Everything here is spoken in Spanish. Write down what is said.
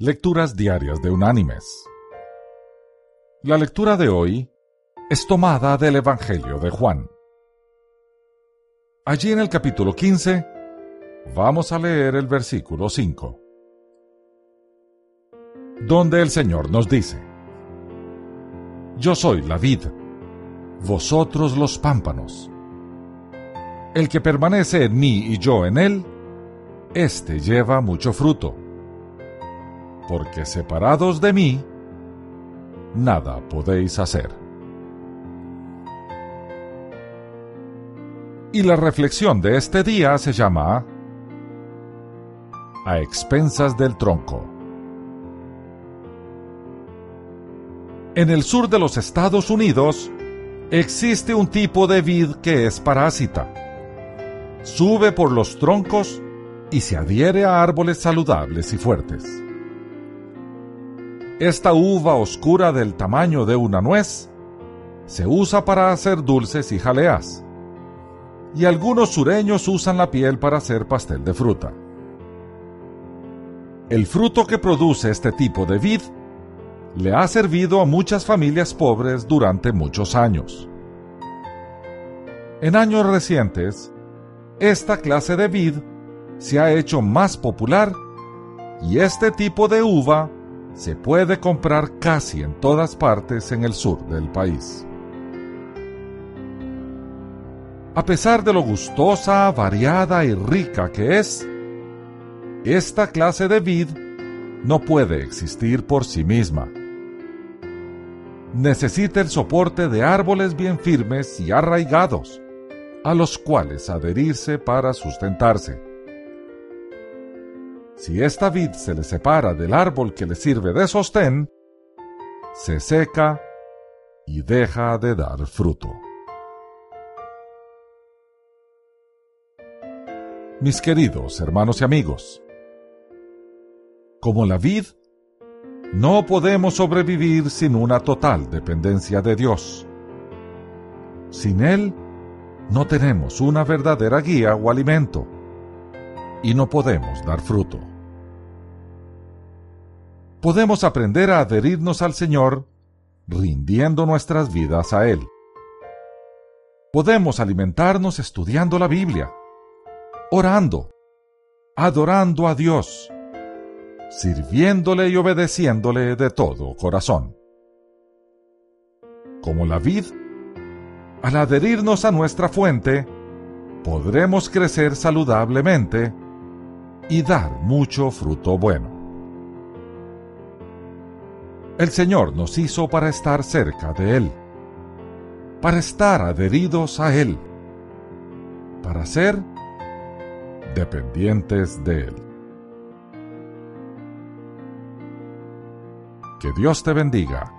Lecturas Diarias de Unánimes. La lectura de hoy es tomada del Evangelio de Juan. Allí en el capítulo 15 vamos a leer el versículo 5, donde el Señor nos dice, Yo soy la vid, vosotros los pámpanos. El que permanece en mí y yo en él, éste lleva mucho fruto porque separados de mí, nada podéis hacer. Y la reflexión de este día se llama A expensas del tronco. En el sur de los Estados Unidos existe un tipo de vid que es parásita. Sube por los troncos y se adhiere a árboles saludables y fuertes. Esta uva oscura del tamaño de una nuez se usa para hacer dulces y jaleas, y algunos sureños usan la piel para hacer pastel de fruta. El fruto que produce este tipo de vid le ha servido a muchas familias pobres durante muchos años. En años recientes, esta clase de vid se ha hecho más popular y este tipo de uva se puede comprar casi en todas partes en el sur del país. A pesar de lo gustosa, variada y rica que es, esta clase de vid no puede existir por sí misma. Necesita el soporte de árboles bien firmes y arraigados, a los cuales adherirse para sustentarse. Si esta vid se le separa del árbol que le sirve de sostén, se seca y deja de dar fruto. Mis queridos hermanos y amigos, como la vid, no podemos sobrevivir sin una total dependencia de Dios. Sin Él, no tenemos una verdadera guía o alimento y no podemos dar fruto. Podemos aprender a adherirnos al Señor rindiendo nuestras vidas a Él. Podemos alimentarnos estudiando la Biblia, orando, adorando a Dios, sirviéndole y obedeciéndole de todo corazón. Como la vid, al adherirnos a nuestra fuente, podremos crecer saludablemente y dar mucho fruto bueno. El Señor nos hizo para estar cerca de Él, para estar adheridos a Él, para ser dependientes de Él. Que Dios te bendiga